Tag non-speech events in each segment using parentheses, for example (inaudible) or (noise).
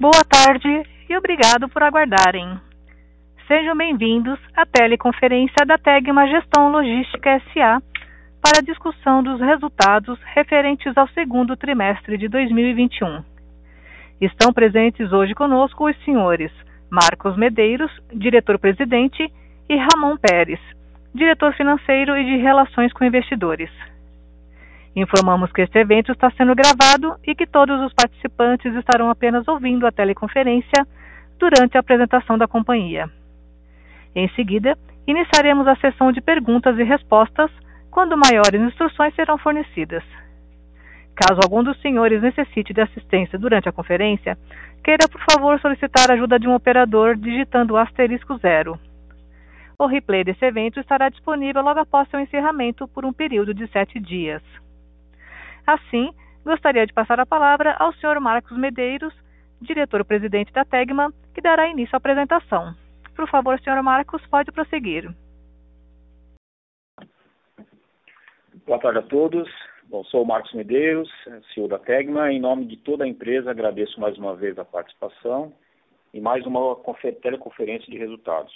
Boa tarde e obrigado por aguardarem. Sejam bem-vindos à teleconferência da Tegma Gestão Logística SA para a discussão dos resultados referentes ao segundo trimestre de 2021. Estão presentes hoje conosco os senhores Marcos Medeiros, diretor-presidente, e Ramon Pérez, diretor financeiro e de relações com investidores. Informamos que este evento está sendo gravado e que todos os participantes estarão apenas ouvindo a teleconferência durante a apresentação da companhia. Em seguida, iniciaremos a sessão de perguntas e respostas, quando maiores instruções serão fornecidas. Caso algum dos senhores necessite de assistência durante a conferência, queira por favor solicitar a ajuda de um operador digitando o asterisco zero. O replay desse evento estará disponível logo após seu encerramento por um período de sete dias. Assim, gostaria de passar a palavra ao Sr. Marcos Medeiros, diretor-presidente da Tegma, que dará início à apresentação. Por favor, Sr. Marcos, pode prosseguir. Boa tarde a todos. Bom, sou o Marcos Medeiros, CEO da Tegma. Em nome de toda a empresa, agradeço mais uma vez a participação e mais uma teleconferência de resultados.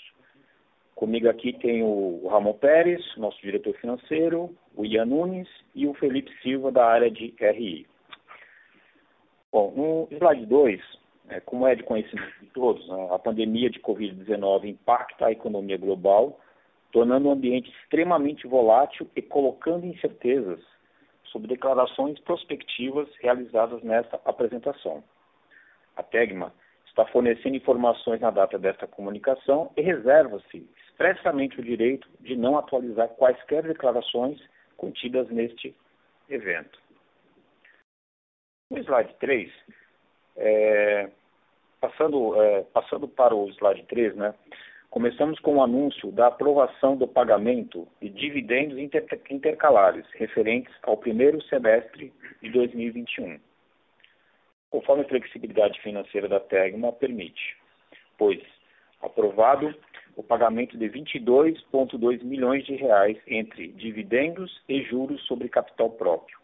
Comigo aqui tem o Ramon Pérez, nosso diretor financeiro, o Ian Nunes e o Felipe Silva, da área de RI. Bom, no slide 2, é, como é de conhecimento de todos, né, a pandemia de Covid-19 impacta a economia global, tornando o ambiente extremamente volátil e colocando incertezas sobre declarações prospectivas realizadas nesta apresentação. A Tegma está fornecendo informações na data desta comunicação e reserva-se expressamente o direito de não atualizar quaisquer declarações contidas neste evento. No slide 3, é, passando, é, passando para o slide 3, né, começamos com o anúncio da aprovação do pagamento de dividendos inter intercalares referentes ao primeiro semestre de 2021 conforme a flexibilidade financeira da Tegma permite, pois aprovado o pagamento de 22,2 milhões de reais entre dividendos e juros sobre capital próprio,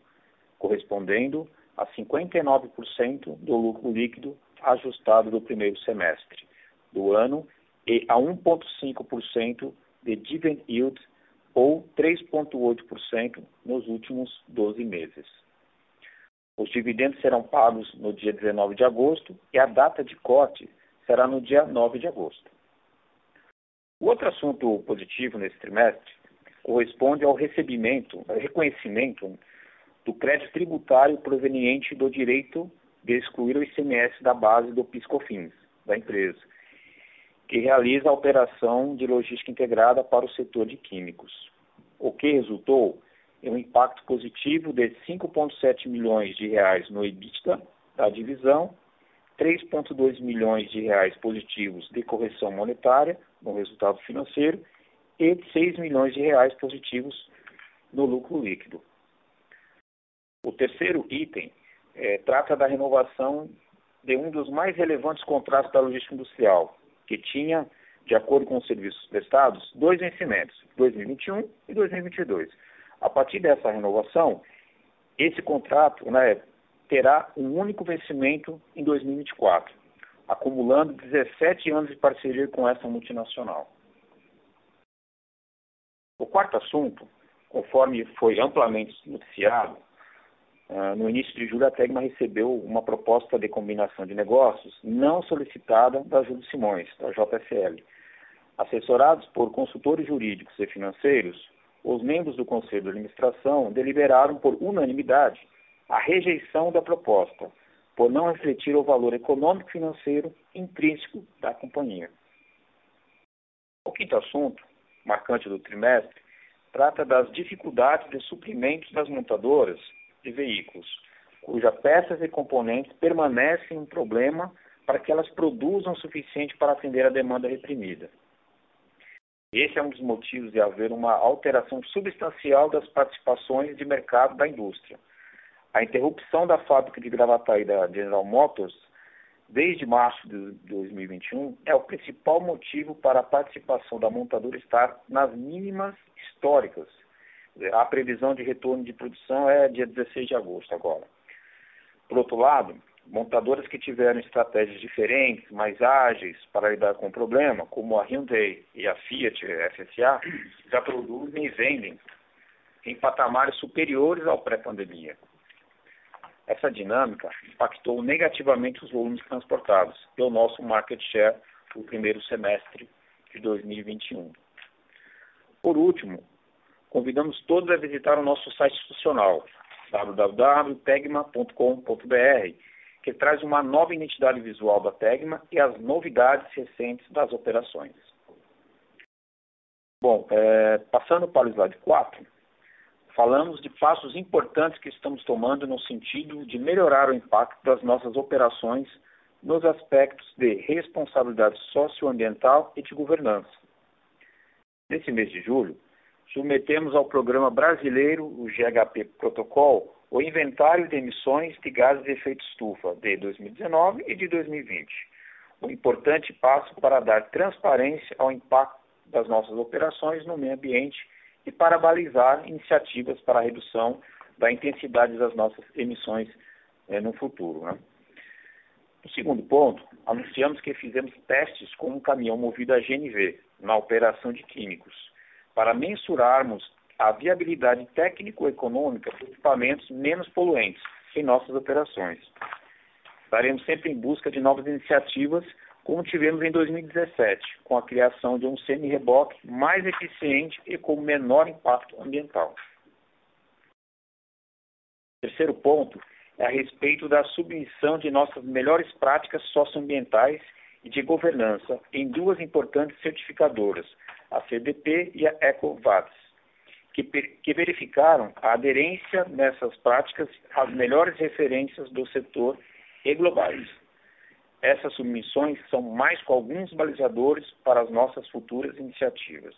correspondendo a 59% do lucro líquido ajustado do primeiro semestre do ano e a 1,5% de dividend yield ou 3,8% nos últimos 12 meses. Os dividendos serão pagos no dia 19 de agosto e a data de corte será no dia 9 de agosto. O outro assunto positivo nesse trimestre corresponde ao recebimento, ao reconhecimento do crédito tributário proveniente do direito de excluir o ICMS da base do PiscoFins da empresa, que realiza a operação de logística integrada para o setor de químicos, o que resultou um impacto positivo de 5,7 milhões de reais no EBITDA da divisão, 3,2 milhões de reais positivos de correção monetária no resultado financeiro e 6 milhões de reais positivos no lucro líquido. O terceiro item é, trata da renovação de um dos mais relevantes contratos da logística industrial, que tinha, de acordo com os serviços prestados, dois vencimentos, 2021 e 2022 a partir dessa renovação, esse contrato né, terá um único vencimento em 2024, acumulando 17 anos de parceria com essa multinacional. O quarto assunto, conforme foi amplamente noticiado, uh, no início de julho a Tegma recebeu uma proposta de combinação de negócios não solicitada da Júlio Simões, da JSL. Assessorados por consultores jurídicos e financeiros, os membros do Conselho de Administração deliberaram por unanimidade a rejeição da proposta, por não refletir o valor econômico e financeiro intrínseco da companhia. O quinto assunto, marcante do trimestre, trata das dificuldades de suprimentos das montadoras de veículos, cuja peças e componentes permanecem um problema para que elas produzam o suficiente para atender a demanda reprimida. Esse é um dos motivos de haver uma alteração substancial das participações de mercado da indústria. A interrupção da fábrica de Gravataí da General Motors desde março de 2021 é o principal motivo para a participação da montadora estar nas mínimas históricas. A previsão de retorno de produção é dia 16 de agosto agora. Por outro lado, montadoras que tiveram estratégias diferentes, mais ágeis para lidar com o problema, como a Hyundai e a Fiat FSA, já produzem e vendem em patamares superiores ao pré-pandemia. Essa dinâmica impactou negativamente os volumes transportados e o nosso market share no primeiro semestre de 2021. Por último, convidamos todos a visitar o nosso site institucional www.tegma.com.br, que traz uma nova identidade visual da Tegma e as novidades recentes das operações. Bom, é, passando para o slide 4, falamos de passos importantes que estamos tomando no sentido de melhorar o impacto das nossas operações nos aspectos de responsabilidade socioambiental e de governança. Nesse mês de julho, submetemos ao programa brasileiro, o GHP Protocol, o inventário de emissões de gases de efeito estufa de 2019 e de 2020. Um importante passo para dar transparência ao impacto das nossas operações no meio ambiente e para balizar iniciativas para a redução da intensidade das nossas emissões eh, no futuro. Né? No segundo ponto, anunciamos que fizemos testes com um caminhão movido a GNV na operação de químicos, para mensurarmos a viabilidade técnico-econômica de equipamentos menos poluentes em nossas operações. Estaremos sempre em busca de novas iniciativas como tivemos em 2017, com a criação de um semi-reboque mais eficiente e com menor impacto ambiental. Terceiro ponto é a respeito da submissão de nossas melhores práticas socioambientais e de governança em duas importantes certificadoras, a CDP e a EcoVadis, que, que verificaram a aderência nessas práticas às melhores referências do setor e globais. Essas submissões são mais com alguns balizadores para as nossas futuras iniciativas.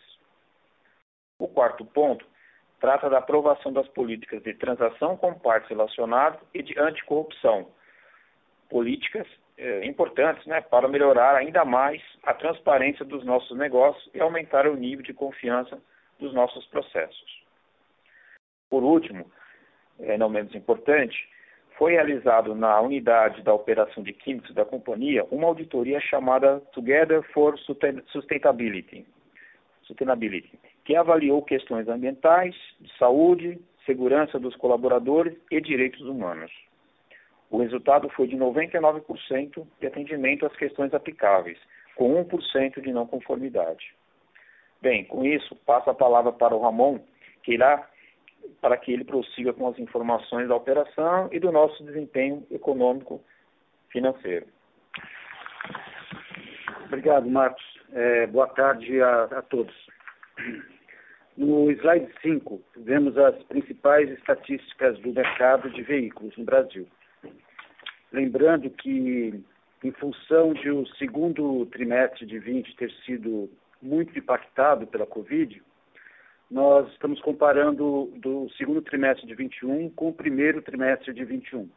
O quarto ponto trata da aprovação das políticas de transação com partes relacionadas e de anticorrupção, políticas eh, importantes né, para melhorar ainda mais a transparência dos nossos negócios e aumentar o nível de confiança dos nossos processos. Por último, eh, não menos importante, foi realizado na unidade da operação de químicos da companhia uma auditoria chamada Together for Sustainability, Sustainability que avaliou questões ambientais, de saúde, segurança dos colaboradores e direitos humanos. O resultado foi de 99% de atendimento às questões aplicáveis, com 1% de não conformidade. Bem, com isso, passo a palavra para o Ramon, que irá para que ele prossiga com as informações da operação e do nosso desempenho econômico financeiro. Obrigado, Marcos. É, boa tarde a, a, todos. No slide 5, vemos as principais estatísticas do mercado de veículos no Brasil. Lembrando que, em função de o segundo trimestre de 20 ter sido muito impactado pela Covid, nós estamos comparando do segundo trimestre de 21 com o primeiro trimestre de 21.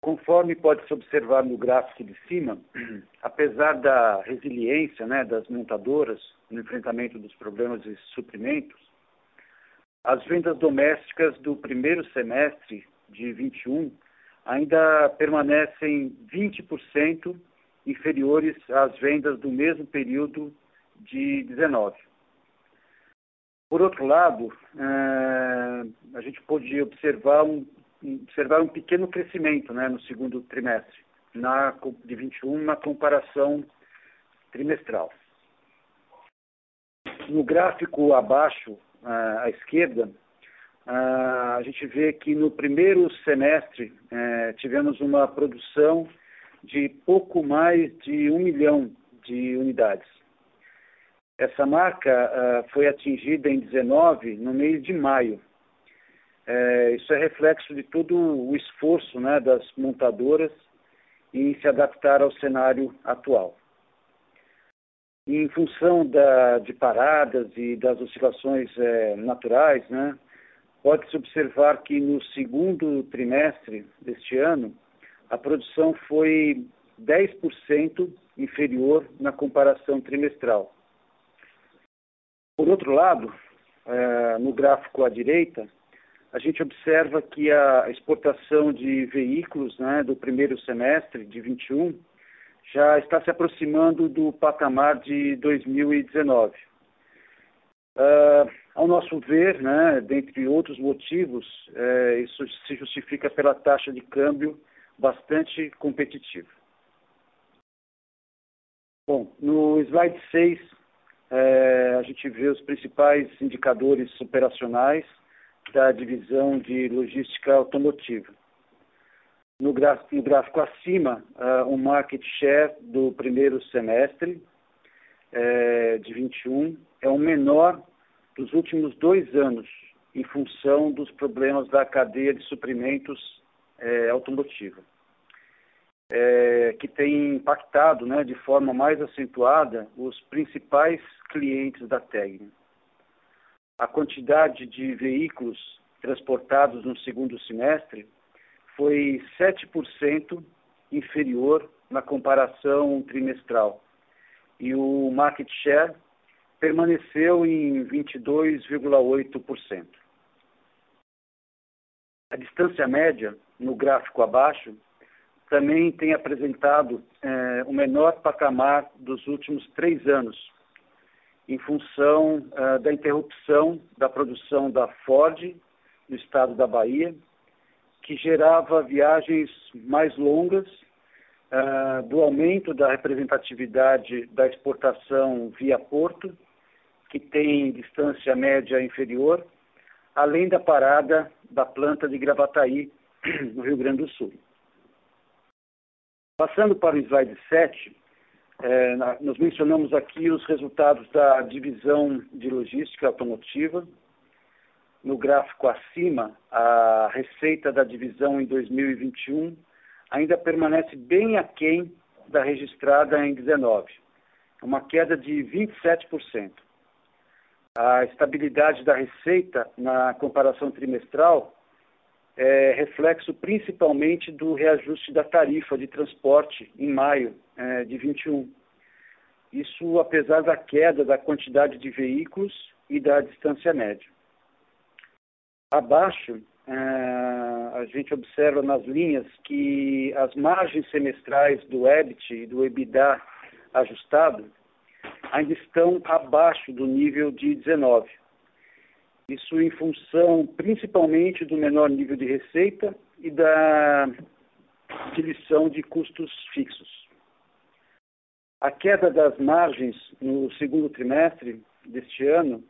Conforme pode se observar no gráfico de cima, (clears throat) apesar da resiliência né, das montadoras no enfrentamento dos problemas de suprimentos, as vendas domésticas do primeiro semestre de 21 ainda permanecem 20% inferiores às vendas do mesmo período de 19. Por outro lado, eh, a gente pode observar um, observar um pequeno crescimento né, no segundo trimestre, na, de 21, na comparação trimestral. No gráfico abaixo, eh, à esquerda, eh, a gente vê que no primeiro semestre tivemos uma produção de pouco mais de um milhão de unidades. Essa marca uh, foi atingida em 19, no mês de maio. É, isso é reflexo de todo o esforço né, das montadoras em se adaptar ao cenário atual. Em função da, de paradas e das oscilações é, naturais, né, pode-se observar que no segundo trimestre deste ano, a produção foi 10% inferior na comparação trimestral. Por outro lado, é, no gráfico à direita, a gente observa que a exportação de veículos né, do primeiro semestre de 21 já está se aproximando do patamar de 2019. Uh, ao nosso ver, né, dentre outros motivos, é, isso se justifica pela taxa de câmbio bastante competitiva. Bom, no slide 6, é, a gente vê os principais indicadores operacionais da divisão de logística automotiva. No gráfico, no gráfico acima, uh, o market share do primeiro semestre é, de 21 é o menor dos últimos dois anos, em função dos problemas da cadeia de suprimentos é, automotiva, é, que tem impactado né, de forma mais acentuada os principais clientes da TEG. A quantidade de veículos transportados no segundo semestre foi 7% inferior na comparação trimestral. E o market share permaneceu em 22,8%. A distância média, no gráfico abaixo, também tem apresentado é, o menor patamar dos últimos três anos, em função é, da interrupção da produção da Ford no estado da Bahia, que gerava viagens mais longas, é, do aumento da representatividade da exportação via porto que tem distância média inferior, além da parada da planta de Gravataí, (clears throat) no Rio Grande do Sul. Passando para o slide 7, é, nós mencionamos aqui os resultados da divisão de logística automotiva. No gráfico acima, a receita da divisão em 2021 ainda permanece bem aquém da registrada em 19, uma queda de 27%. A estabilidade da receita na comparação trimestral é reflexo principalmente do reajuste da tarifa de transporte em maio é, de 21. Isso apesar da queda da quantidade de veículos e da distância média. Abaixo, é, a gente observa nas linhas que as margens semestrais do EBIT e do EBITDA ajustado ainda estão abaixo do nível de 19. Isso em função principalmente do menor nível de receita e da utilização de custos fixos. A queda das margens no segundo trimestre deste ano,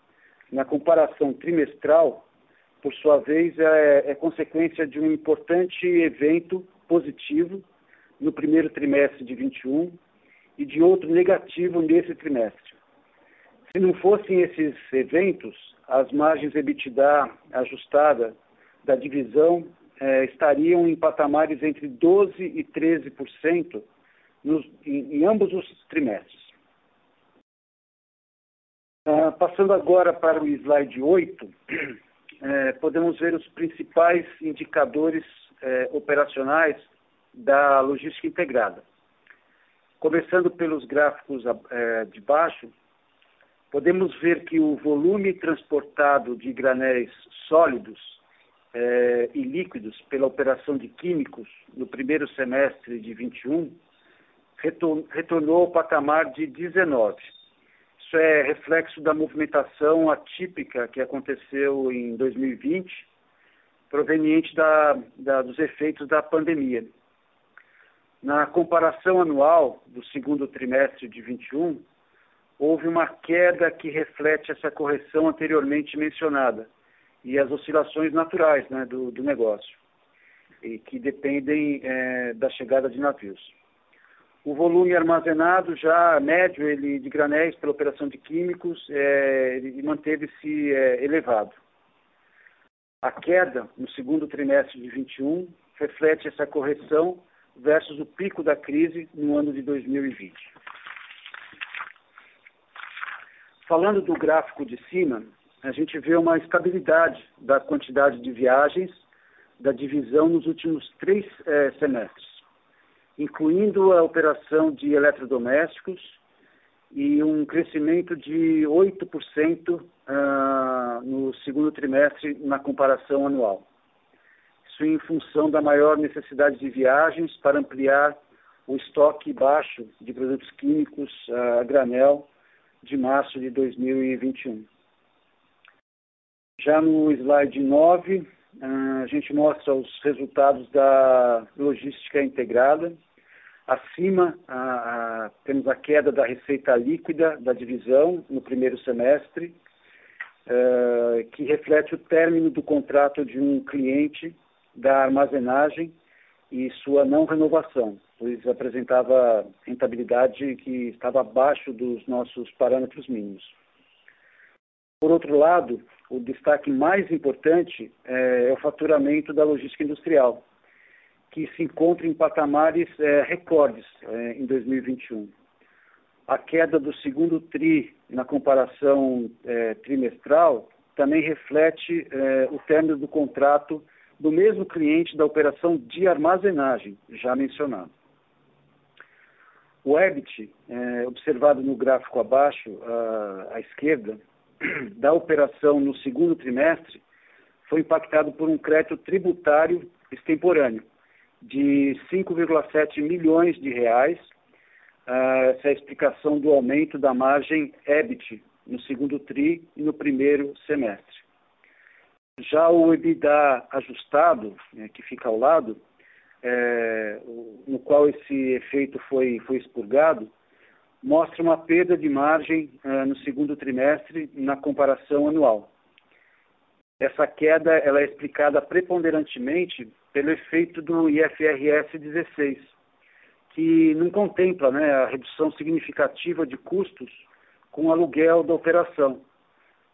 na comparação trimestral, por sua vez, é, é consequência de um importante evento positivo no primeiro trimestre de 21, e de outro negativo nesse trimestre. Se não fossem esses eventos, as margens EBITDA ajustada da divisão eh, estariam em patamares entre 12% e 13% nos, em, em, ambos os trimestres. Ah, passando agora para o slide 8, eh, (clears throat) podemos ver os principais indicadores eh, operacionais da logística integrada. Começando pelos gráficos é, de baixo, podemos ver que o volume transportado de granéis sólidos é, e líquidos pela operação de químicos no primeiro semestre de 21 retornou ao patamar de 19. Isso é reflexo da movimentação atípica que aconteceu em 2020, proveniente da, da, dos efeitos da pandemia. Na comparação anual do segundo trimestre de 21, houve uma queda que reflete essa correção anteriormente mencionada e as oscilações naturais né, do, do, negócio, e que dependem é, da chegada de navios. O volume armazenado já médio ele, de granéis pela operação de químicos é, manteve-se é, elevado. A queda no segundo trimestre de 21 reflete essa correção versus o pico da crise no ano de 2020. Falando do gráfico de cima, a gente vê uma estabilidade da quantidade de viagens da divisão nos últimos três eh, semestres, incluindo a operação de eletrodomésticos e um crescimento de 8% uh, no segundo trimestre na comparação anual. Isso em função da maior necessidade de viagens para ampliar o estoque baixo de produtos químicos a granel de março de 2021. Já no slide 9, a gente mostra os resultados da logística integrada. Acima, a, a, temos a queda da receita líquida da divisão no primeiro semestre, uh, que reflete o término do contrato de um cliente da armazenagem e sua não renovação, pois apresentava rentabilidade que estava abaixo dos nossos parâmetros mínimos. Por outro lado, o destaque mais importante é, é o faturamento da logística industrial, que se encontra em patamares é, recordes é, em 2021. A queda do segundo TRI na comparação é, trimestral também reflete é, o término do contrato do mesmo cliente da operação de armazenagem, já mencionado. O EBIT, é, observado no gráfico abaixo, à, à esquerda, (clears throat) da operação no segundo trimestre, foi impactado por um crédito tributário extemporâneo, de 5,7 milhões de reais. Uh, essa é a explicação do aumento da margem EBIT no segundo TRI e no primeiro semestre. Já o EBITDA ajustado, né, que fica ao lado, é, no qual esse efeito foi, foi expurgado, mostra uma perda de margem uh, no segundo trimestre na comparação anual. Essa queda ela é explicada preponderantemente pelo efeito do IFRS 16, que não contempla né, a redução significativa de custos com o aluguel da operação,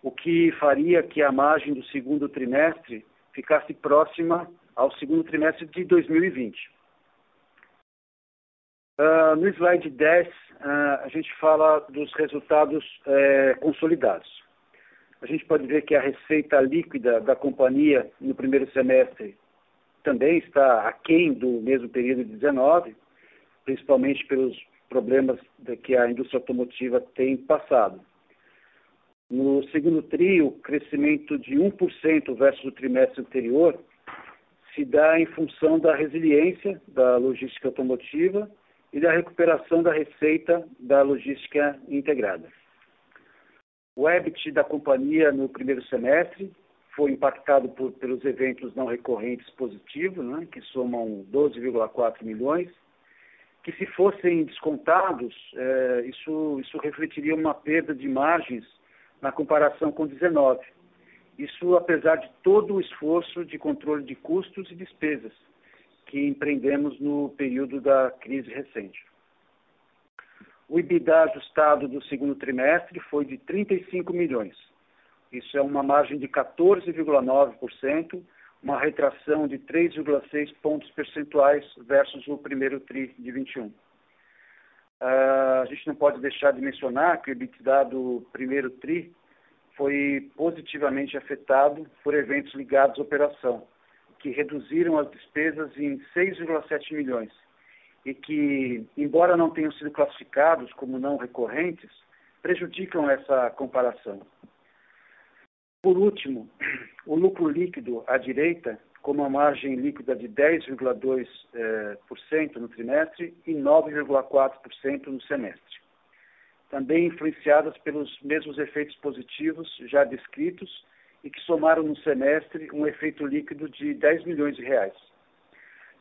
o que faria que a margem do segundo trimestre ficasse próxima ao segundo trimestre de 2020. Uh, ah, no slide 10, uh, ah, a gente fala dos resultados uh, consolidados. A gente pode ver que a receita líquida da companhia no primeiro semestre também está aquém do mesmo período de 19, principalmente pelos problemas que a indústria automotiva tem passado. No segundo trio, o crescimento de 1% versus o trimestre anterior se dá em função da resiliência da logística automotiva e da recuperação da receita da logística integrada. O EBIT da companhia no primeiro semestre foi impactado por, pelos eventos não recorrentes positivos, né, que somam 12,4 milhões, que se fossem descontados, eh, isso, isso refletiria uma perda de margens na comparação com 19. Isso apesar de todo o esforço de controle de custos e despesas que empreendemos no período da crise recente. O EBITDA ajustado do segundo trimestre foi de 35 milhões, isso é uma margem de 14,9%, uma retração de 3,6 pontos percentuais versus o primeiro TRI de 21. Uh, ah, a gente não pode deixar de mencionar que o EBITDA do primeiro TRI foi positivamente afetado por eventos ligados à operação, que reduziram as despesas em 6,7 milhões e que, embora não tenham sido classificados como não recorrentes, prejudicam essa comparação. Por último, o lucro líquido à direita, com uma margem líquida de 10,2% eh, no trimestre e 9,4% no semestre. Também influenciadas pelos mesmos efeitos positivos já descritos e que somaram no semestre um efeito líquido de 10 milhões de reais.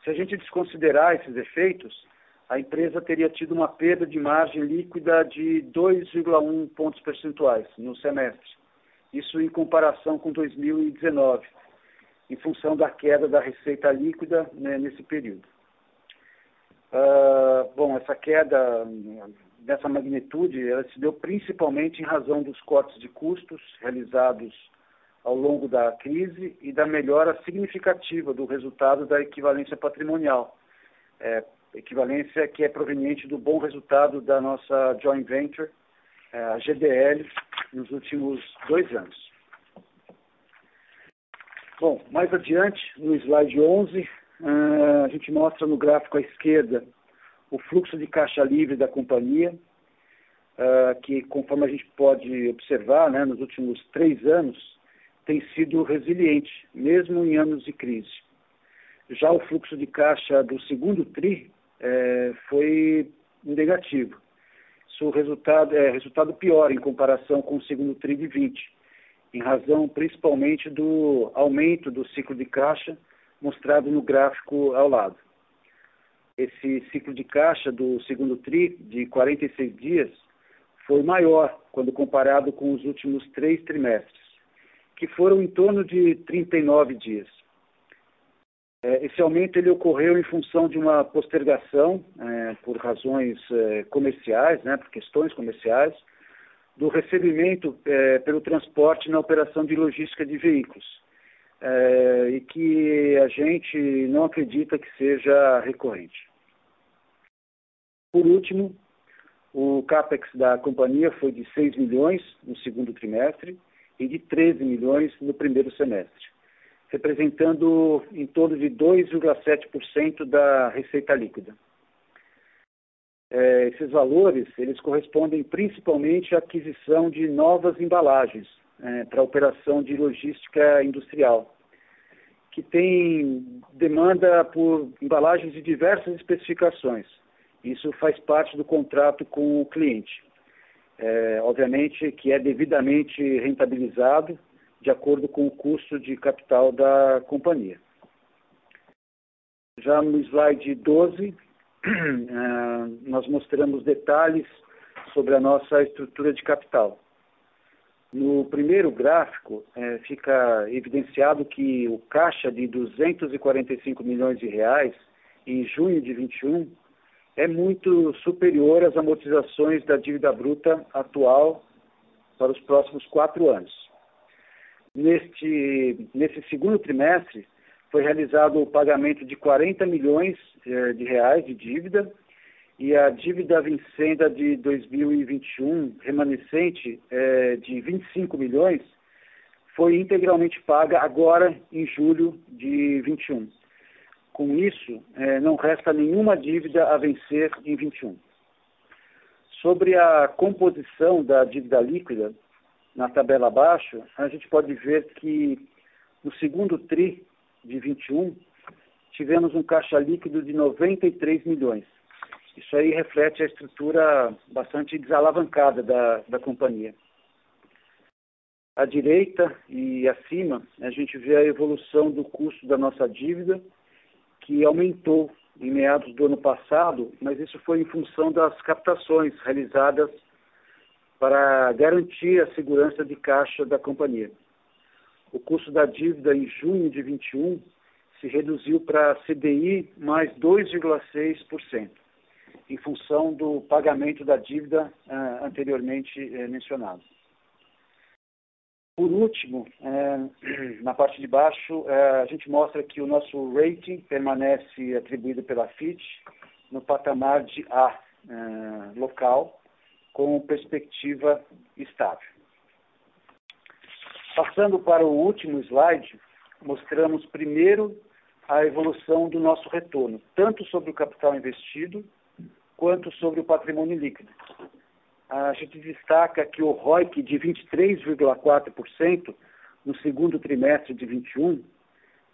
Se a gente desconsiderar esses efeitos, a empresa teria tido uma perda de margem líquida de 2,1 pontos percentuais no semestre isso em comparação com 2019, em função da queda da receita líquida né, nesse período. Uh, bom, essa queda dessa magnitude, ela se deu principalmente em razão dos cortes de custos realizados ao longo da crise e da melhora significativa do resultado da equivalência patrimonial, é, equivalência que é proveniente do bom resultado da nossa joint venture, é, a GDL, nos últimos dois anos. Bom, mais adiante, no slide 11, a gente mostra no gráfico à esquerda o fluxo de caixa livre da companhia, que conforme a gente pode observar, né, nos últimos três anos, tem sido resiliente, mesmo em anos de crise. Já o fluxo de caixa do segundo TRI é, foi negativo. Isso resultado, é resultado pior em comparação com o segundo TRI de 20, em razão principalmente do aumento do ciclo de caixa mostrado no gráfico ao lado. Esse ciclo de caixa do segundo TRI, de 46 dias, foi maior quando comparado com os últimos três trimestres, que foram em torno de 39 dias. É, esse aumento ele ocorreu em função de uma postergação, é, por razões é, comerciais, né, por questões comerciais, do recebimento pelo transporte na operação de logística de veículos, é, e que a gente não acredita que seja recorrente. Por último, o CAPEX da companhia foi de 6 milhões no segundo trimestre e de 13 milhões no primeiro semestre, representando em torno de 2,7% da receita líquida. É, esses valores eles correspondem principalmente à aquisição de novas embalagens é, para operação de logística industrial, que tem demanda por embalagens de diversas especificações, isso faz parte do contrato com o cliente. É, obviamente que é devidamente rentabilizado de acordo com o custo de capital da companhia. Já no slide 12, (clears throat) é, nós mostramos detalhes sobre a nossa estrutura de capital. No primeiro gráfico, é, fica evidenciado que o caixa de 245 milhões de reais em junho de 21 é muito superior às amortizações da dívida bruta atual para os próximos quatro anos. Neste, nesse segundo trimestre, foi realizado o pagamento de 40 milhões eh, de reais de dívida e a dívida vencenda de 2021, remanescente eh, de 25 milhões, foi integralmente paga agora em julho de 21. Com isso, é, não resta nenhuma dívida a vencer em 21. Sobre a composição da dívida líquida, na tabela abaixo, a gente pode ver que no segundo TRI de 21, tivemos um caixa líquido de 93 milhões. Isso aí reflete a estrutura bastante desalavancada da, da companhia. À direita e acima, a gente vê a evolução do custo da nossa dívida que aumentou em meados do ano passado, mas isso foi em função das captações realizadas para garantir a segurança de caixa da companhia. O custo da dívida em junho de 21 se reduziu para CDI mais 2,6%, em função do pagamento da dívida uh, anteriormente uh, mencionado. Por último, é, (clears throat) na parte de baixo, a gente mostra que o nosso rating permanece atribuído pela Fitch no patamar de A local, com perspectiva estável. Passando para o último slide, mostramos primeiro a evolução do nosso retorno, tanto sobre o capital investido quanto sobre o patrimônio líquido a gente destaca que o ROIC de 23,4% no segundo trimestre de 21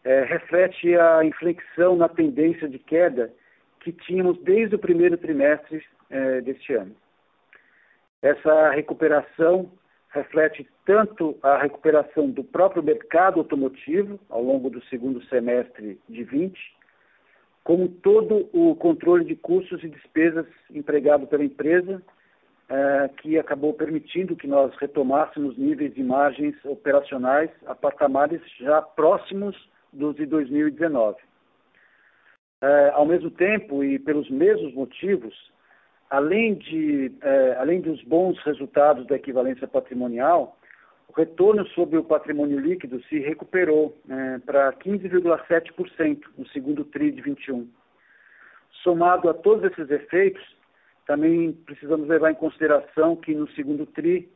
é, reflete a inflexão na tendência de queda que tínhamos desde o primeiro trimestre é, deste ano. Essa recuperação reflete tanto a recuperação do próprio mercado automotivo ao longo do segundo semestre de 20, como todo o controle de custos e despesas empregado pela empresa é, que acabou permitindo que nós retomássemos níveis de margens operacionais a patamares já próximos dos de 2019. É, ao mesmo tempo e pelos mesmos motivos, além, de, é, além dos bons resultados da equivalência patrimonial, o retorno sobre o patrimônio líquido se recuperou é, para 15,7% no segundo TRI de 21. Somado a todos esses efeitos, também precisamos levar em consideração que no segundo TRI,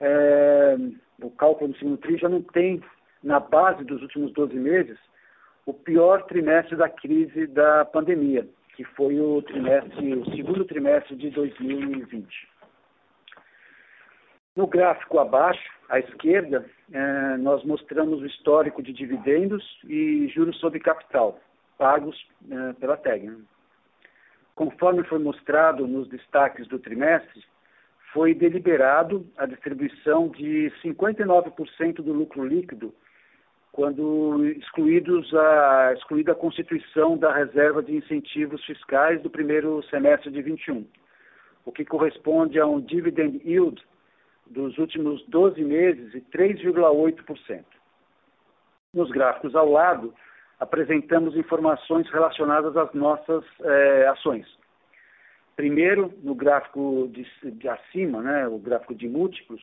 é, o cálculo do segundo TRI já não tem na base dos últimos 12 meses o pior trimestre da crise da pandemia, que foi o trimestre, o segundo trimestre de 2020. No gráfico abaixo, À esquerda, eh, nós mostramos o histórico de dividendos e juros sobre capital pagos eh, pela TEG. Né? Conforme foi mostrado nos destaques do trimestre, foi deliberado a distribuição de 59% do lucro líquido quando excluídos a, excluída a constituição da reserva de incentivos fiscais do primeiro semestre de 21, o que corresponde a um dividend yield dos últimos 12 meses de 3,8%. Nos gráficos ao lado, apresentamos informações relacionadas às nossas eh, ações. Primeiro, no gráfico de, de acima, né, o gráfico de múltiplos,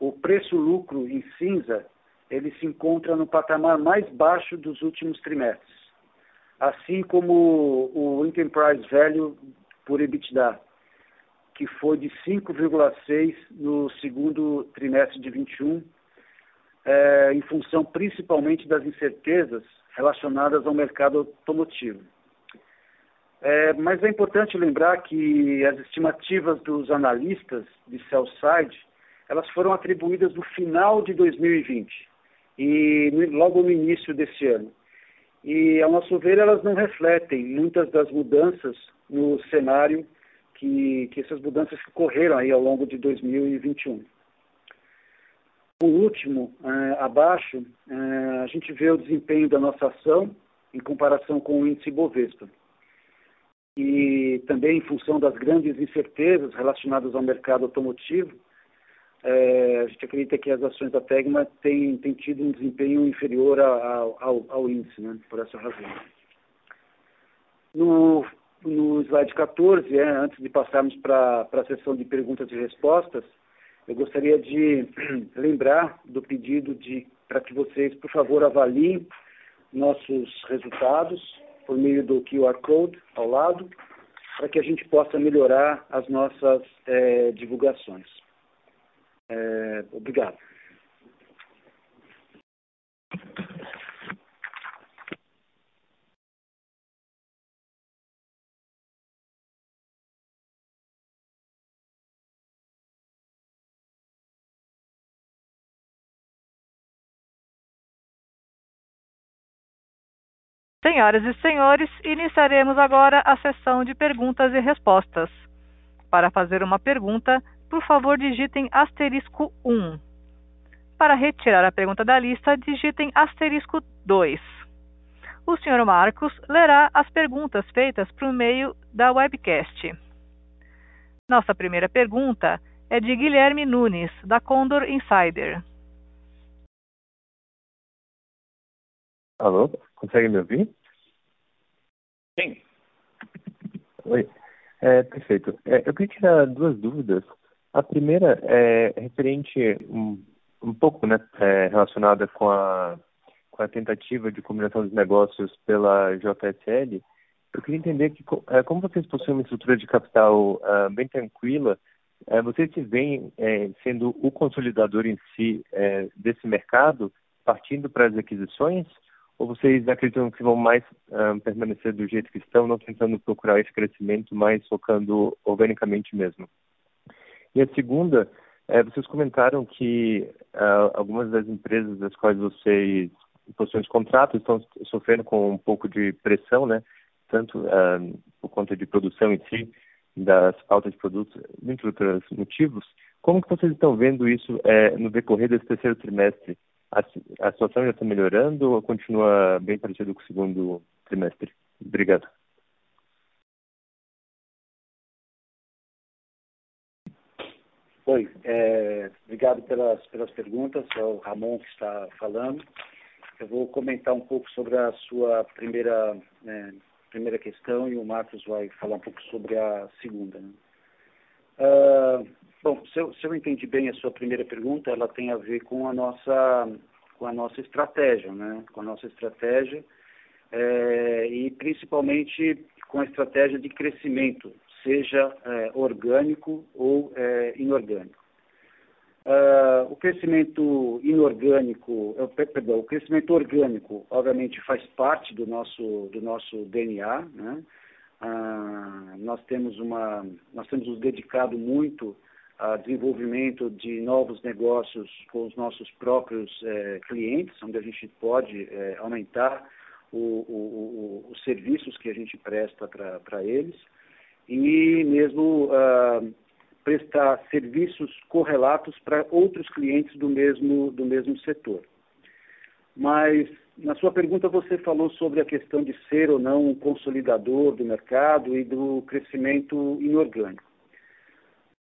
o preço-lucro em cinza ele se encontra no patamar mais baixo dos últimos trimestres, assim como o Enterprise Value por EBITDA, que foi de 5,6 no segundo trimestre de 21, é, em função principalmente das incertezas relacionadas ao mercado automotivo. É, mas é importante lembrar que as estimativas dos analistas de sell side elas foram atribuídas no final de 2020 e logo no início desse ano. E, ao nosso ver, elas não refletem muitas das mudanças no cenário que, que essas mudanças que ocorreram aí ao longo de 2021. Por último, eh, abaixo, eh, a gente vê o desempenho da nossa ação em comparação com o índice Bovespa. E também em função das grandes incertezas relacionadas ao mercado automotivo, é, a gente acredita que as ações da Tegma têm, têm tido um desempenho inferior ao, ao, ao índice, né, por essa razão. No, no slide 14, é, antes de passarmos para a sessão de perguntas e respostas, eu gostaria de (clears throat) lembrar do pedido de para que vocês, por favor, avaliem nossos resultados por meio do QR Code ao lado, para que a gente possa melhorar as nossas é, divulgações. É, obrigado. Senhoras e senhores, iniciaremos agora a sessão de perguntas e respostas. Para fazer uma pergunta, por favor, digitem asterisco 1. Para retirar a pergunta da lista, digitem asterisco 2. O Sr. Marcos lerá as perguntas feitas por meio da webcast. Nossa primeira pergunta é de Guilherme Nunes, da Condor Insider. Alô, consegue me ouvir? Sim. Oi. É, perfeito. É, eu queria tirar duas dúvidas a primeira é referente um, um pouco né, é, relacionada com a, com a tentativa de combinação dos negócios pela JSL. Eu queria entender que, é, como vocês possuem uma estrutura de capital uh, bem tranquila, é, vocês se veem sendo o consolidador em si desse mercado, partindo para as aquisições, ou vocês acreditam que vão mais uh, permanecer do jeito que estão, não tentando procurar esse crescimento, mas focando organicamente mesmo? E a segunda, é, vocês comentaram que uh, algumas das empresas das quais vocês possuem os contratos estão sofrendo com um pouco de pressão, né? Tanto uh, por conta de produção em si, das faltas de produtos, entre outros motivos. Como que vocês estão vendo isso é, no decorrer desse terceiro trimestre? A, situação já está melhorando ou continua bem parecida com o segundo trimestre? Obrigado. Oi, é, obrigado pelas, pelas perguntas, é o Ramon que está falando. Eu vou comentar um pouco sobre a sua primeira, né, primeira questão e o Marcos vai falar um pouco sobre a segunda. Né? Uh, bom, se eu, se eu entendi bem a sua primeira pergunta, ela tem a ver com a nossa, com a nossa estratégia, né? com a nossa estratégia é, e principalmente com a estratégia de crescimento seja é, orgânico ou é, inorgânico. Uh, o crescimento inorgânico, é, perdão, o crescimento orgânico, obviamente, faz parte do nosso do nosso DNA, né? Uh, nós temos uma, nós temos nos dedicado muito a, desenvolvimento de novos negócios com os nossos próprios eh, clientes, onde a gente pode eh, aumentar o, o, o, os serviços que a gente presta para eles e mesmo uh, prestar serviços correlatos para outros clientes do mesmo, do mesmo setor. Mas na sua pergunta você falou sobre a questão de ser ou não um consolidador do mercado e do crescimento inorgânico.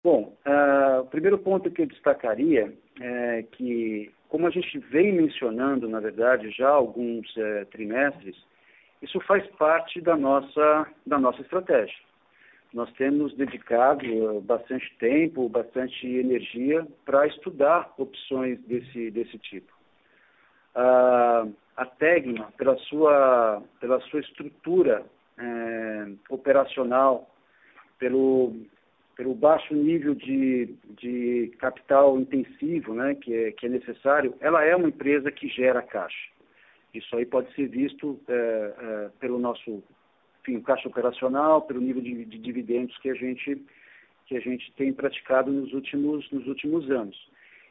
Bom, uh, o primeiro ponto que eu destacaria é que, como a gente vem mencionando, na verdade, já há alguns uh, trimestres, isso faz parte da nossa, da nossa estratégia. Nós temos dedicado uh, bastante tempo, bastante energia para estudar opções desse, desse tipo. Uh, a Tegma, pela sua, pela sua estrutura eh, operacional, pelo, pelo baixo nível de, de capital intensivo né, que, é, que é necessário, ela é uma empresa que gera caixa. Isso aí pode ser visto é, é, pelo nosso enfim, caixa operacional, pelo nível de, de, dividendos que a gente que a gente tem praticado nos últimos nos últimos anos.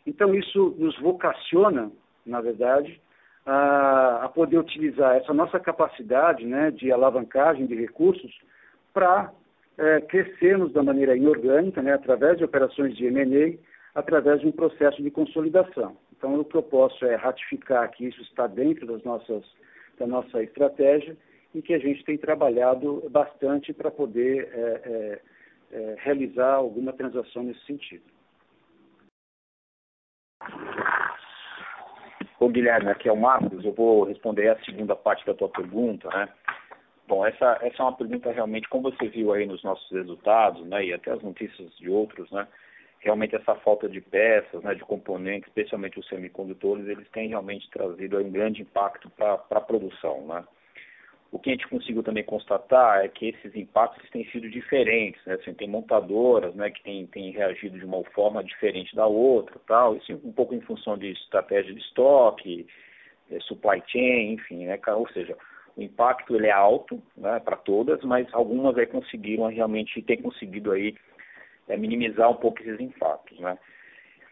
Então isso nos vocaciona, na verdade, a, a poder utilizar essa nossa capacidade, né, de alavancagem de recursos para é, crescermos da maneira inorgânica, né, através de operações de M&A, através de um processo de consolidação. Então, o que eu posso é ratificar que isso está dentro das nossas, da nossa estratégia e que a gente tem trabalhado bastante para poder é, é, é, realizar alguma transação nesse sentido. Ô Guilherme, aqui é o Marcos, eu vou responder a segunda parte da tua pergunta, né? Bom, essa, essa é uma pergunta realmente, como você viu aí nos nossos resultados, né, e até as notícias de outros, né, realmente essa falta de peças, né, de componentes, especialmente os semicondutores, eles têm realmente trazido um grande impacto para a produção, né. O que a gente conseguiu também constatar é que esses impactos têm sido diferentes, né, assim, tem montadoras, né, que têm, têm reagido de uma forma diferente da outra, tal, isso um pouco em função de estratégia de estoque, eh, supply chain, enfim, né, ou seja, o impacto ele é alto né, para todas, mas algumas aí conseguiram realmente ter conseguido aí é, minimizar um pouco esses impactos, né.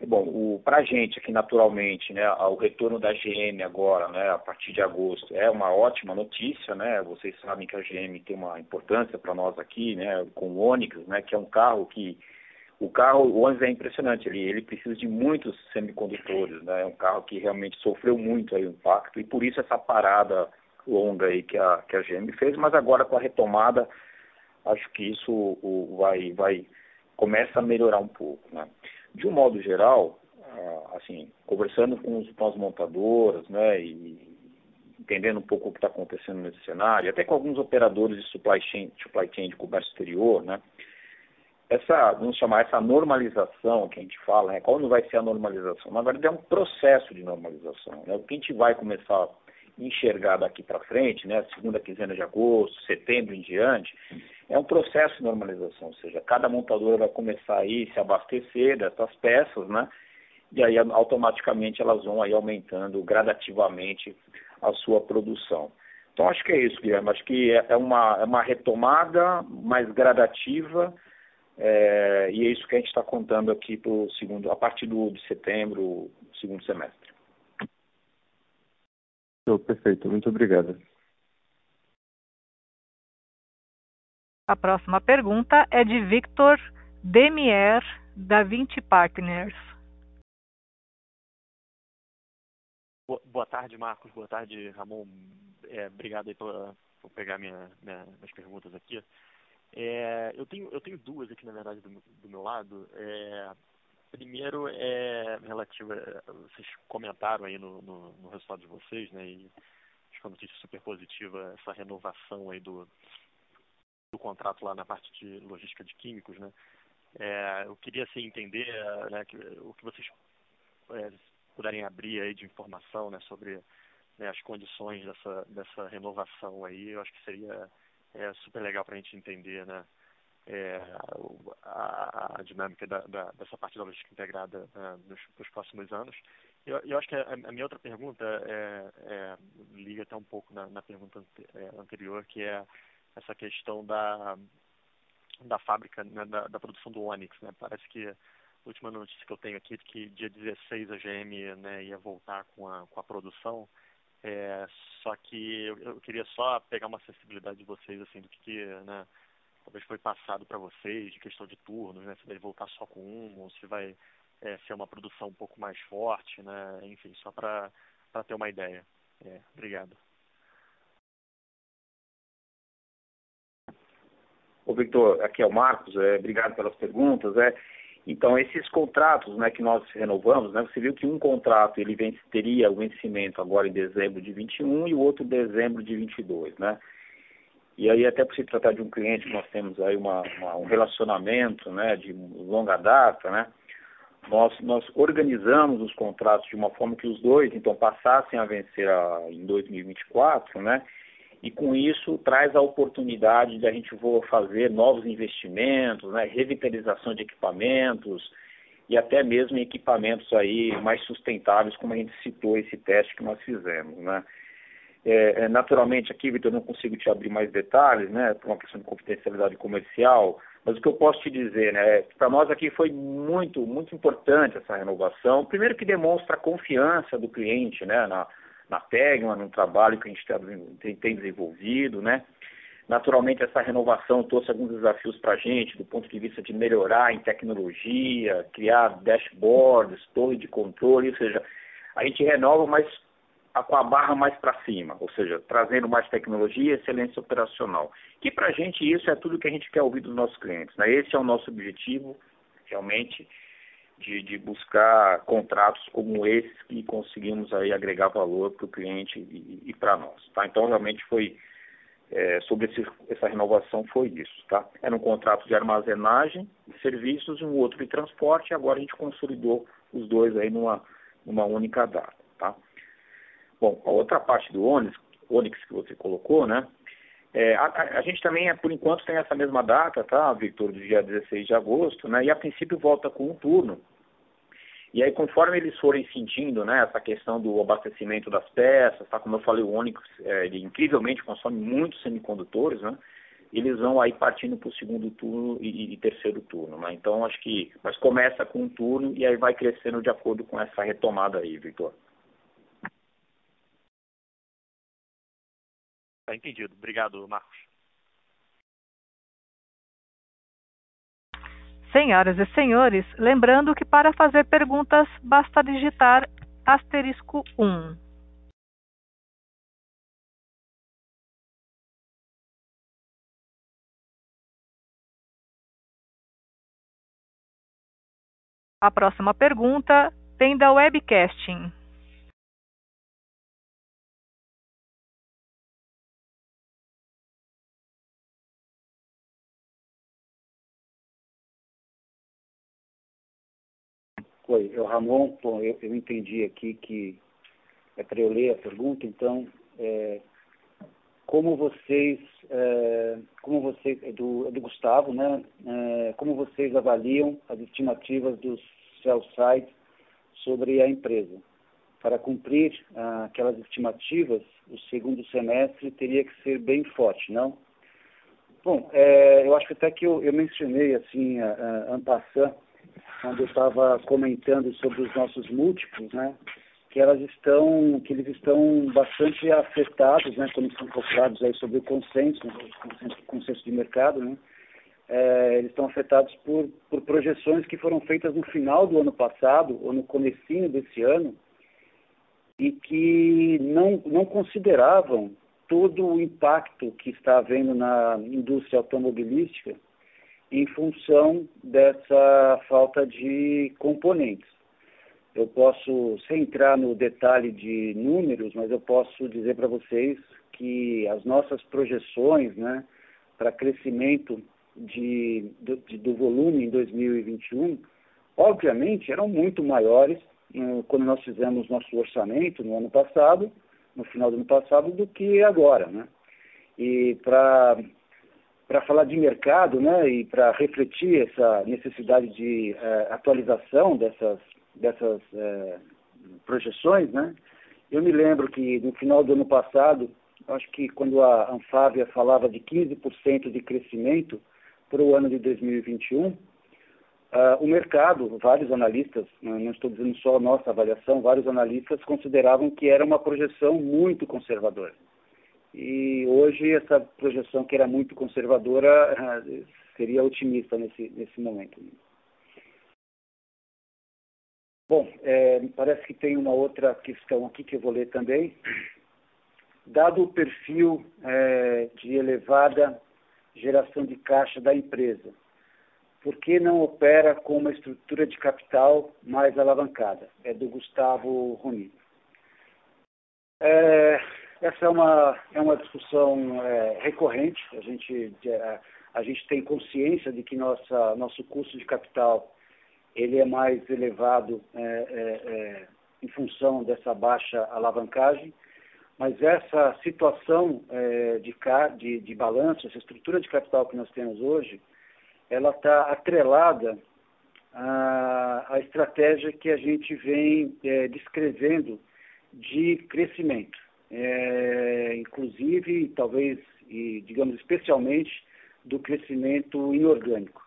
Bom, para a gente aqui naturalmente, né, o retorno da GM agora, né, a partir de agosto, é uma ótima notícia, né. Vocês sabem que a GM tem uma importância para nós aqui, né, com o Onix, né, que é um carro que o carro, o Onix é impressionante, ele, ele precisa de muitos semicondutores, né, é um carro que realmente sofreu muito aí o impacto e por isso essa parada longa aí que a, que a GM fez, mas agora com a retomada, acho que isso o, vai, vai, começa a melhorar um pouco, né. De um modo geral, ah, assim, conversando com, os, as montadoras, né, e entendendo um pouco o que está acontecendo nesse cenário, até com alguns operadores de supply chain, supply chain de comércio exterior, né, essa, vamos chamar essa normalização que a gente fala, né, qual não vai ser a normalização? Na verdade, é um processo de normalização. Né? O que a gente vai começar enxergar daqui para frente, né, segunda quinzena de agosto, setembro em diante, é um processo de normalização, ou seja, cada montadora vai começar aí a se abastecer dessas peças, né, e aí automaticamente elas vão aí aumentando gradativamente a sua produção. Então acho que é isso, Guilherme, acho que é, é uma, é uma retomada mais gradativa é, e é isso que a gente está contando aqui pro segundo, a partir do, de setembro, segundo semestre. Perfeito, muito obrigado. A próxima pergunta é de Victor Demier, da 20 Partners. Boa tarde, Marcos. Boa tarde, Ramon. É, obrigado aí por, por pegar minha, minha, minhas perguntas aqui. É, eu, tenho, eu tenho duas aqui, na verdade, do, do meu lado. É, Primeiro é relativa, vocês comentaram aí no, no, no resultado de vocês, né? E acho que é uma notícia super positiva essa renovação aí do, do contrato lá na parte de logística de químicos, né? É, eu queria assim, entender né, que, o que vocês é, puderem abrir aí de informação né, sobre né, as condições dessa, dessa renovação aí, eu acho que seria é, super legal para a gente entender, né? É, a, a, dinâmica da, da, dessa parte da logística integrada uh, nos, nos, próximos anos. Eu, eu acho que a, a, minha outra pergunta é, é, liga até um pouco na, na pergunta ante, é, anterior, que é essa questão da, da fábrica, né, da, da, produção do Onix. Né? Parece que última notícia que eu tenho aqui que dia 16 a GM né, ia voltar com a, com a produção. É, só que eu, eu, queria só pegar uma sensibilidade de vocês, assim, do que, que né, talvez foi passado para vocês, de questão de turnos, né, se vai voltar só com um, ou se vai é, ser uma produção um pouco mais forte, né, enfim, só para ter uma ideia. É, obrigado. Ô, Victor, aqui é o Marcos, é, obrigado pelas perguntas. É, então, esses contratos né, que nós renovamos, né, você viu que um contrato ele vence, teria o vencimento agora em dezembro de 21 e o outro em dezembro de 22, né? E aí, até por se tratar de um cliente que nós temos aí uma, uma, um relacionamento né, de longa data, né? Nós, nós organizamos os contratos de uma forma que os dois, então, passassem a vencer a, em 2024, né? e com isso traz a oportunidade de a gente fazer novos investimentos, né, revitalização de equipamentos e até mesmo equipamentos aí mais sustentáveis, como a gente citou esse teste que nós fizemos, né. É, é naturalmente aqui, Vitor, eu não consigo te abrir mais detalhes, né, por uma questão de confidencialidade comercial, mas o que eu posso te dizer, né, para nós aqui foi muito, muito importante essa renovação. Primeiro que demonstra a confiança do cliente, né, na, na Tegma, no trabalho que a gente tá, tem, tem desenvolvido, né? Naturalmente, essa renovação trouxe alguns desafios para a gente, do ponto de vista de melhorar em tecnologia, criar dashboards, torre de controle, ou seja, a gente renova, mas com a barra mais para cima, ou seja, trazendo mais tecnologia e excelência operacional. Que para a gente isso é tudo que a gente quer ouvir dos nossos clientes. Né? Esse é o nosso objetivo, realmente, de, de, buscar contratos como esses que conseguimos aí agregar valor para o cliente e, e para nós. Tá? Então, realmente foi, é, sobre esse, essa renovação foi isso. Tá? Era um contrato de armazenagem de serviços e um outro de transporte, e agora a gente consolidou os dois aí numa, numa única data. Bom, a outra parte do Onix, Onix que você colocou, né? É, a, a, gente também, por enquanto, tem essa mesma data, tá, Victor, do dia 16 de agosto, né? E a princípio volta com um turno. E aí, conforme eles forem sentindo, né, essa questão do abastecimento das peças, tá? Como eu falei, o Onix, é, ele incrivelmente consome muitos semicondutores, né? Eles vão aí partindo para o segundo turno e, e, terceiro turno, né? Então, acho que, mas começa com um turno e aí vai crescendo de acordo com essa retomada aí, Victor. Tá entendido. Obrigado, Marcos. Senhoras e senhores, lembrando que para fazer perguntas basta digitar asterisco 1. A próxima pergunta vem da webcasting. Foi, o Ramon, bom, eu, eu entendi aqui que é para eu ler a pergunta, então, é, como vocês, é, como vocês, é do, é do Gustavo, né, é, como vocês avaliam as estimativas dos sell sites sobre a empresa? Para cumprir ah, aquelas estimativas, o segundo semestre teria que ser bem forte, não? Bom, é, eu acho até que eu, eu mencionei, assim, a, a, en quando eu estava comentando sobre os nossos múltiplos, né, que elas estão, que eles estão bastante afetados, né, quando são calculados aí sobre o consenso, consenso, consenso de mercado, né, é, eles estão afetados por, por projeções que foram feitas no final do ano passado ou no comecinho desse ano e que não, não consideravam todo o impacto que está havendo na indústria automobilística em função dessa falta de componentes. Eu posso, sem entrar no detalhe de números, mas eu posso dizer para vocês que as nossas projeções né, para crescimento de, de, do volume em 2021, obviamente, eram muito maiores no, quando nós fizemos nosso orçamento no ano passado, no final do ano passado, do que agora. Né? E para para falar de mercado né, e para refletir essa necessidade de eh, atualização dessas, dessas eh, projeções, né, eu me lembro que no final do ano passado, acho que quando a Anfávia falava de 15% de crescimento para o ano de 2021, Uh, o mercado, vários analistas, não estou dizendo só a nossa avaliação, vários analistas consideravam que era uma projeção muito conservadora. E hoje essa projeção que era muito conservadora (laughs) seria otimista nesse, nesse momento. Bom, é, parece que tem uma outra questão aqui que eu vou ler também. Dado o perfil é, de elevada geração de caixa da empresa, por que não opera com uma estrutura de capital mais alavancada? É do Gustavo Roni. É, essa é uma, é uma discussão é, recorrente. A gente, a, a, gente tem consciência de que nossa, nosso custo de capital ele é mais elevado é, é, é em função dessa baixa alavancagem, mas essa situação é, de, de, de balanço, essa estrutura de capital que nós temos hoje, ela está atrelada à, à, estratégia que a gente vem é, descrevendo de crescimento. É, inclusive, talvez, e digamos especialmente, do crescimento inorgânico.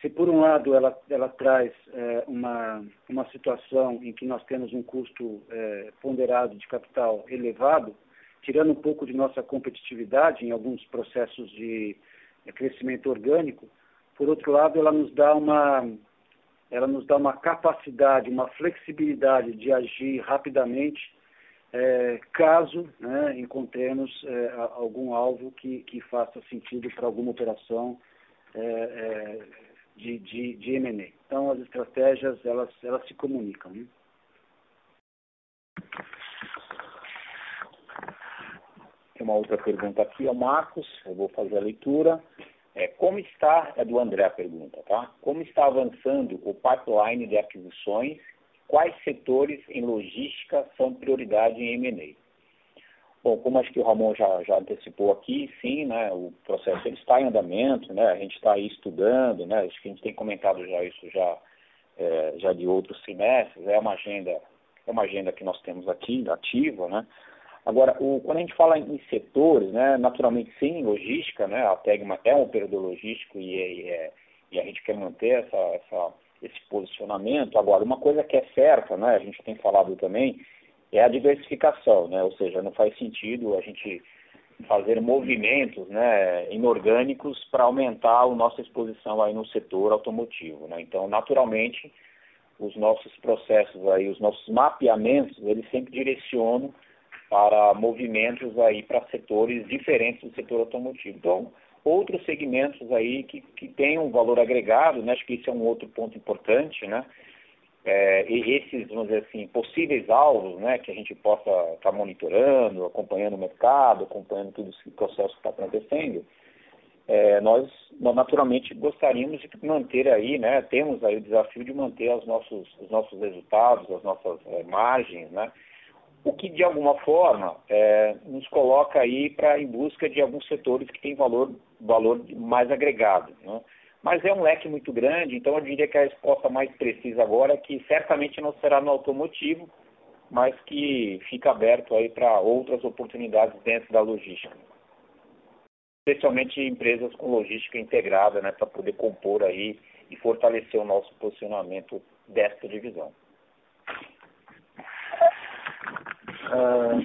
Se por um lado ela, ela traz é, uma, uma situação em que nós temos um custo é, ponderado de capital elevado, tirando um pouco de nossa competitividade em alguns processos de é, crescimento orgânico, por outro lado, ela nos dá uma, ela nos dá uma capacidade, uma flexibilidade de agir rapidamente é, caso né, encontremos é, algum alvo que, que faça sentido para alguma operação é, é de, de, de M&A. Então, as estratégias, elas, elas se comunicam. Né? Tem uma outra pergunta aqui, é o Marcos, eu vou fazer a leitura. É, como está, é do André a pergunta, tá? Como está avançando o pipeline de aquisições? Quais setores em logística são prioridade em M&A? Bom, como acho que o Ramon já, já antecipou aqui, sim, né, o processo ele está em andamento, né, a gente está aí estudando, né, acho que a gente tem comentado já isso já, é, já de outros semestres, é uma agenda, é uma agenda que nós temos aqui, ativa, né, Agora, o, quando a gente fala em setores, né, naturalmente sim, logística, né, a Tegma é um operador logístico e, e, é, e a gente quer manter essa, essa, esse posicionamento. Agora, uma coisa que é certa, né, a gente tem falado também, é a diversificação, né, ou seja, não faz sentido a gente fazer movimentos né, inorgânicos para aumentar a nossa exposição aí no setor automotivo. Né? Então, naturalmente, os nossos processos aí, os nossos mapeamentos, eles sempre direcionam para movimentos aí para setores diferentes do setor automotivo. Então, outros segmentos aí que, que têm um valor agregado, né? acho que isso é um outro ponto importante, né? É, e esses, vamos dizer assim, possíveis alvos, né, que a gente possa estar tá monitorando, acompanhando o mercado, acompanhando todo esse processo que está acontecendo, é, nós, nós, naturalmente gostaríamos de manter aí, né, temos aí o desafio de manter os nossos, os nossos resultados, as nossas é, margens, né, o que de alguma forma é, nos coloca aí para em busca de alguns setores que têm valor, valor mais agregado. Né? Mas é um leque muito grande, então eu diria que a resposta mais precisa agora é que certamente não será no automotivo, mas que fica aberto aí para outras oportunidades dentro da logística. Especialmente empresas com logística integrada, né, para poder compor aí e fortalecer o nosso posicionamento desta divisão. Ah,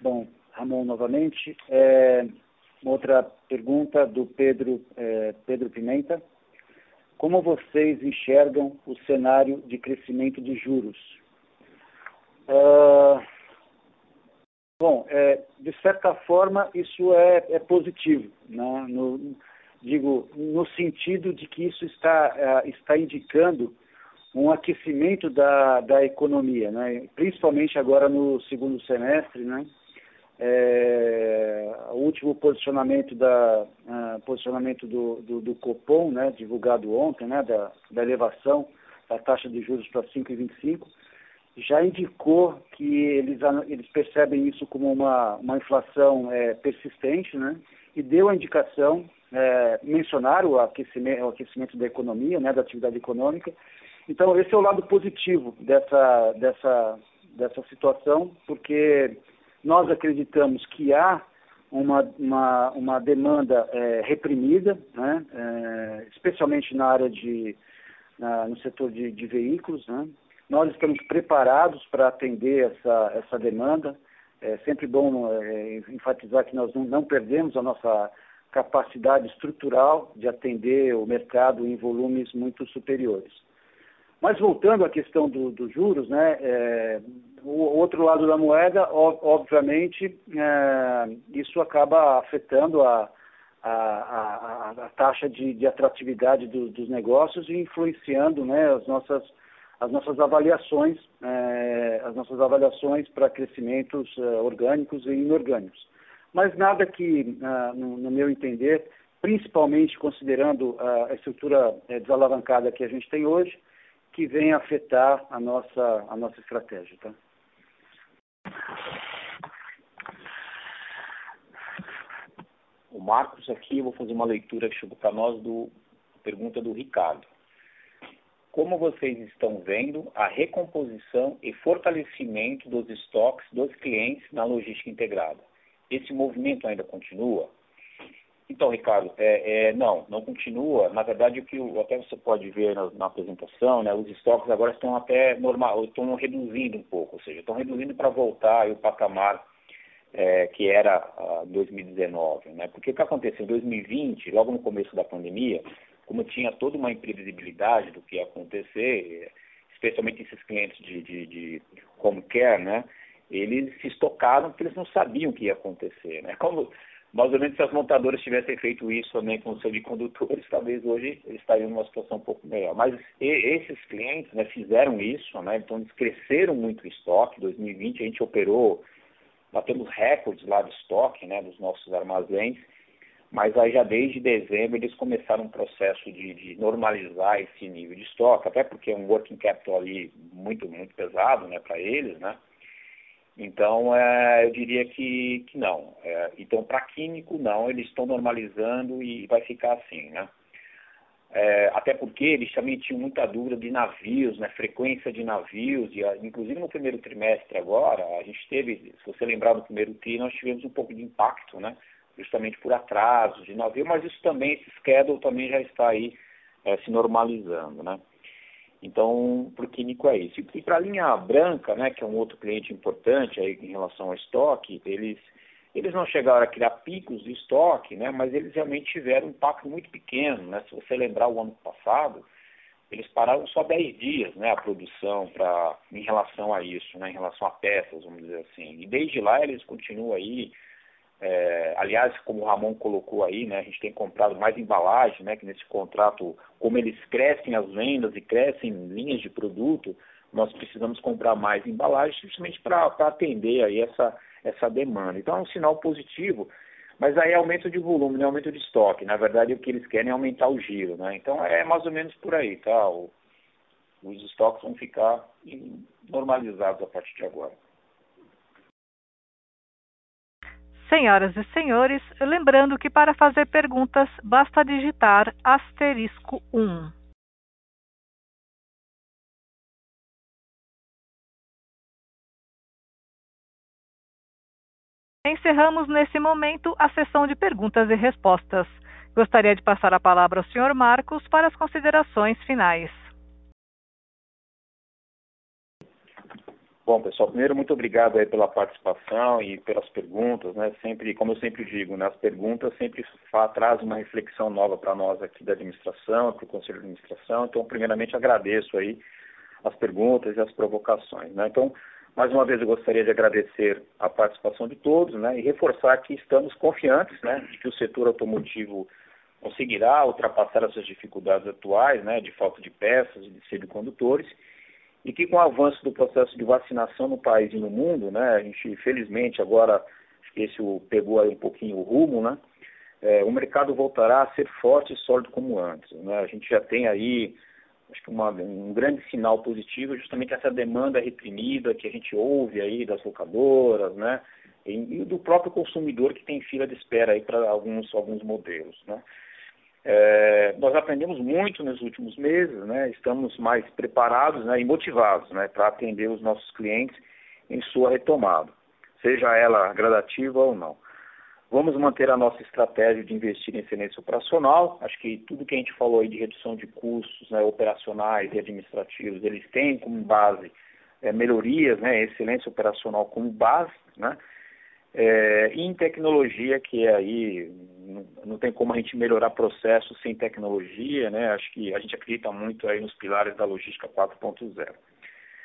bom, Ramon, novamente. É, outra pergunta do Pedro, é, Pedro Pimenta. Como vocês enxergam o cenário de crescimento de juros? Ah, bom, é, de certa forma, isso é, é positivo, né? no, digo, no sentido de que isso está, é, está indicando um aquecimento da, da economia, né? principalmente agora no segundo semestre. Né? É, o último posicionamento, da, uh, posicionamento do, do, do, Copom, né? divulgado ontem, né? da, da elevação da taxa de juros para 5,25, já indicou que eles, eles percebem isso como uma, uma inflação é, persistente, né? e deu a indicação, é, mencionar o aquecimento, o aquecimento da economia, né? da atividade econômica, então, esse é o lado positivo dessa, dessa, dessa situação, porque nós acreditamos que há uma, uma, uma demanda é, reprimida, né, é, especialmente na área de, uh, no setor de, de veículos. Né? Nós estamos preparados para atender essa, essa demanda. É sempre bom é, enfatizar que nós não, não perdemos a nossa capacidade estrutural de atender o mercado em volumes muito superiores. Mas voltando à questão dos do juros, né, é, o outro lado da moeda, obviamente, é, isso acaba afetando a, a, a, a taxa de, de atratividade do, dos negócios e influenciando né, as, nossas, as nossas avaliações, é, as nossas avaliações para crescimentos é, orgânicos e inorgânicos. Mas nada que, ah, no, no, meu entender, principalmente considerando a estrutura é, desalavancada que a gente tem hoje, que venha afetar a nossa, a nossa estratégia. Tá? O Marcos aqui, eu vou fazer uma leitura que chegou para nós do pergunta do Ricardo. Como vocês estão vendo a recomposição e fortalecimento dos estoques dos clientes na logística integrada? Esse movimento ainda continua? Então, Ricardo, é, é, não, não continua. Na verdade, o que até você pode ver na, na, apresentação, né, os estoques agora estão até normal, estão reduzindo um pouco, ou seja, estão reduzindo para voltar o patamar é, que era uh, 2019. Né? Porque o que aconteceu em 2020, logo no começo da pandemia, como tinha toda uma imprevisibilidade do que ia acontecer, especialmente esses clientes de, de, de home care, né? eles se estocaram porque eles não sabiam o que ia acontecer. Né? Como mais ou menos se as montadoras tivessem feito isso também com os semicondutores, (laughs) talvez hoje eles estariam numa situação um pouco melhor. Mas esses clientes né, fizeram isso, né, então eles cresceram muito o estoque. Em 2020 a gente operou, batemos recordes lá de estoque né, dos nossos armazéns, mas aí já desde dezembro eles começaram um processo de, de normalizar esse nível de estoque, até porque é um working capital ali muito, muito pesado né, para eles, né? Então, é, eu diria que, que não. É, então, para químico, não, eles estão normalizando e vai ficar assim, né? É, até porque eles também tinham muita dúvida de navios, né, frequência de navios, e inclusive no primeiro trimestre agora, a gente teve, se você lembrar do primeiro TRI, nós tivemos um pouco de impacto, né, justamente por atrasos de navio, mas isso também, esse schedule também já está aí é, se normalizando, né. Então, para o químico é isso. E para a linha branca, né, que é um outro cliente importante aí em relação ao estoque, eles, eles não chegaram a criar picos de estoque, né, mas eles realmente tiveram um impacto muito pequeno. Né? Se você lembrar o ano passado, eles pararam só 10 dias né, a produção pra, em relação a isso, né, em relação a peças, vamos dizer assim. E desde lá eles continuam aí é, aliás, como o Ramon colocou aí, né, a gente tem comprado mais embalagem, né, que nesse contrato, como eles crescem as vendas e crescem linhas de produto, nós precisamos comprar mais embalagem justamente para atender aí essa, essa demanda. Então é um sinal positivo, mas aí é aumento de volume, é aumento de estoque. Na verdade, o que eles querem é aumentar o giro. Né? Então é mais ou menos por aí, tá? O, os estoques vão ficar normalizados a partir de agora. Senhoras e senhores, lembrando que para fazer perguntas basta digitar asterisco 1. Encerramos nesse momento a sessão de perguntas e respostas. Gostaria de passar a palavra ao Sr. Marcos para as considerações finais. Bom, pessoal, primeiro, muito obrigado aí pela participação e pelas perguntas, né? Sempre, como eu sempre digo, né, as perguntas sempre trazem uma reflexão nova para nós aqui da administração, para o Conselho de Administração. Então, primeiramente, agradeço aí as perguntas e as provocações, né? Então, mais uma vez, eu gostaria de agradecer a participação de todos, né? E reforçar que estamos confiantes, né? De que o setor automotivo conseguirá ultrapassar essas dificuldades atuais, né? De falta de peças e de semicondutores e que com o avanço do processo de vacinação no país e no mundo, né, a gente felizmente agora esse pegou aí um pouquinho o rumo, né, é, o mercado voltará a ser forte e sólido como antes. Né? A gente já tem aí acho que uma, um grande sinal positivo justamente essa demanda reprimida que a gente ouve aí das locadoras, né, e, e do próprio consumidor que tem fila de espera aí para alguns alguns modelos, né. É, nós aprendemos muito nos últimos meses, né? estamos mais preparados né? e motivados né? para atender os nossos clientes em sua retomada, seja ela gradativa ou não. Vamos manter a nossa estratégia de investir em excelência operacional. Acho que tudo que a gente falou aí de redução de custos né, operacionais e administrativos, eles têm como base é, melhorias, né, excelência operacional como base, né? É, e em tecnologia, que é aí não, não, tem como a gente melhorar processos sem tecnologia, né? Acho que a gente acredita muito aí nos pilares da logística 4.0.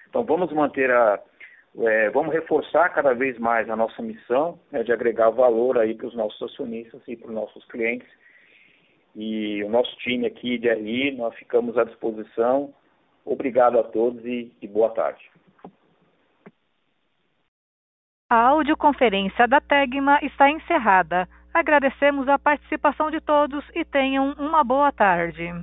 Então vamos manter a, é, vamos reforçar cada vez mais a nossa missão né, de agregar valor aí para os nossos acionistas e para os nossos clientes. E o nosso time aqui de RI, nós ficamos à disposição. Obrigado a todos e, e boa tarde. A audioconferência da Tegma está encerrada. Agradecemos a participação de todos e tenham uma boa tarde.